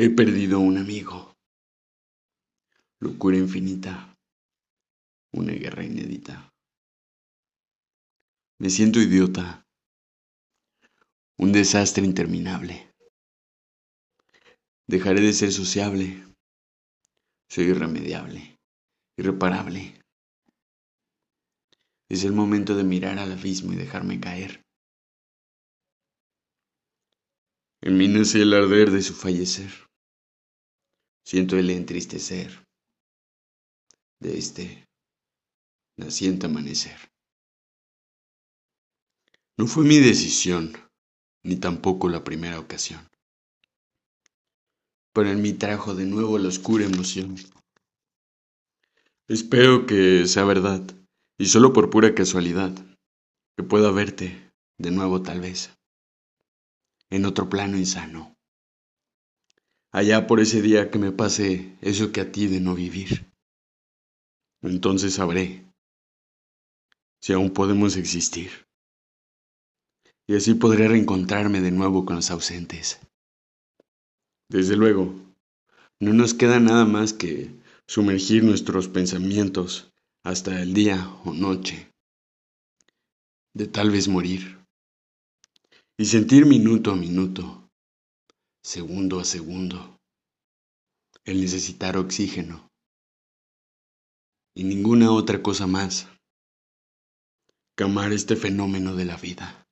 He perdido un amigo. Locura infinita. Una guerra inédita. Me siento idiota. Un desastre interminable. Dejaré de ser sociable. Soy irremediable. Irreparable. Es el momento de mirar al abismo y dejarme caer. En mí nace el arder de su fallecer. Siento el entristecer de este naciente amanecer. No fue mi decisión, ni tampoco la primera ocasión. Pero en mí trajo de nuevo la oscura emoción. Espero que sea verdad, y solo por pura casualidad, que pueda verte de nuevo tal vez, en otro plano insano allá por ese día que me pase eso que a ti de no vivir. Entonces sabré si aún podemos existir. Y así podré reencontrarme de nuevo con los ausentes. Desde luego, no nos queda nada más que sumergir nuestros pensamientos hasta el día o noche de tal vez morir y sentir minuto a minuto segundo a segundo, el necesitar oxígeno. Y ninguna otra cosa más. Que amar este fenómeno de la vida.